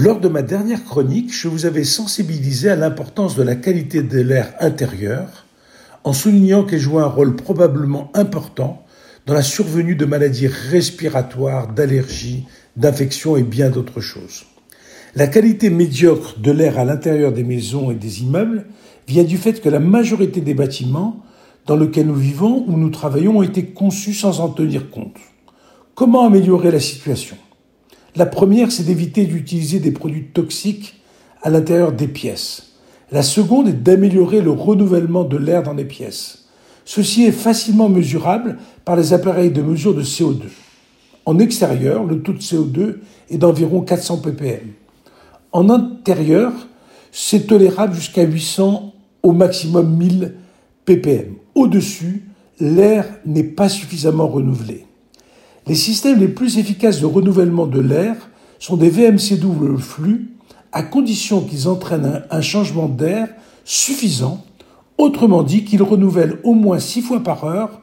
Lors de ma dernière chronique, je vous avais sensibilisé à l'importance de la qualité de l'air intérieur, en soulignant qu'elle joue un rôle probablement important dans la survenue de maladies respiratoires, d'allergies, d'infections et bien d'autres choses. La qualité médiocre de l'air à l'intérieur des maisons et des immeubles vient du fait que la majorité des bâtiments dans lesquels nous vivons ou nous travaillons ont été conçus sans en tenir compte. Comment améliorer la situation? La première, c'est d'éviter d'utiliser des produits toxiques à l'intérieur des pièces. La seconde est d'améliorer le renouvellement de l'air dans les pièces. Ceci est facilement mesurable par les appareils de mesure de CO2. En extérieur, le taux de CO2 est d'environ 400 ppm. En intérieur, c'est tolérable jusqu'à 800, au maximum 1000 ppm. Au-dessus, l'air n'est pas suffisamment renouvelé. Les systèmes les plus efficaces de renouvellement de l'air sont des VMC double flux, à condition qu'ils entraînent un, changement d'air suffisant, autrement dit qu'ils renouvellent au moins six fois par heure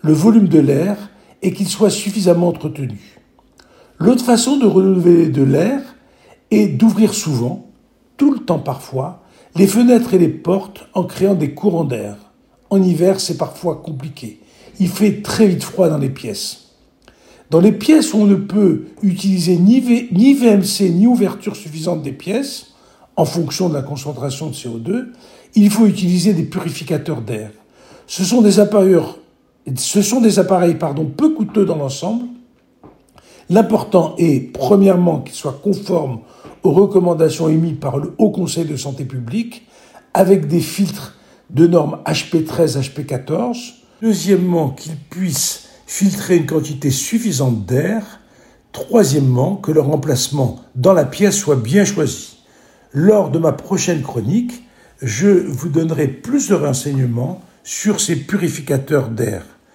le volume de l'air et qu'ils soient suffisamment entretenus. L'autre façon de renouveler de l'air est d'ouvrir souvent, tout le temps parfois, les fenêtres et les portes en créant des courants d'air. En hiver, c'est parfois compliqué. Il fait très vite froid dans les pièces. Dans les pièces où on ne peut utiliser ni, VMC ni ouverture suffisante des pièces, en fonction de la concentration de CO2, il faut utiliser des purificateurs d'air. Ce sont des appareils, peu coûteux dans l'ensemble. L'important est, premièrement, qu'ils soient conformes aux recommandations émises par le Haut Conseil de santé publique, avec des filtres de normes HP13, HP14. Deuxièmement, qu'ils puissent filtrer une quantité suffisante d'air. Troisièmement, que leur emplacement dans la pièce soit bien choisi. Lors de ma prochaine chronique, je vous donnerai plus de renseignements sur ces purificateurs d'air.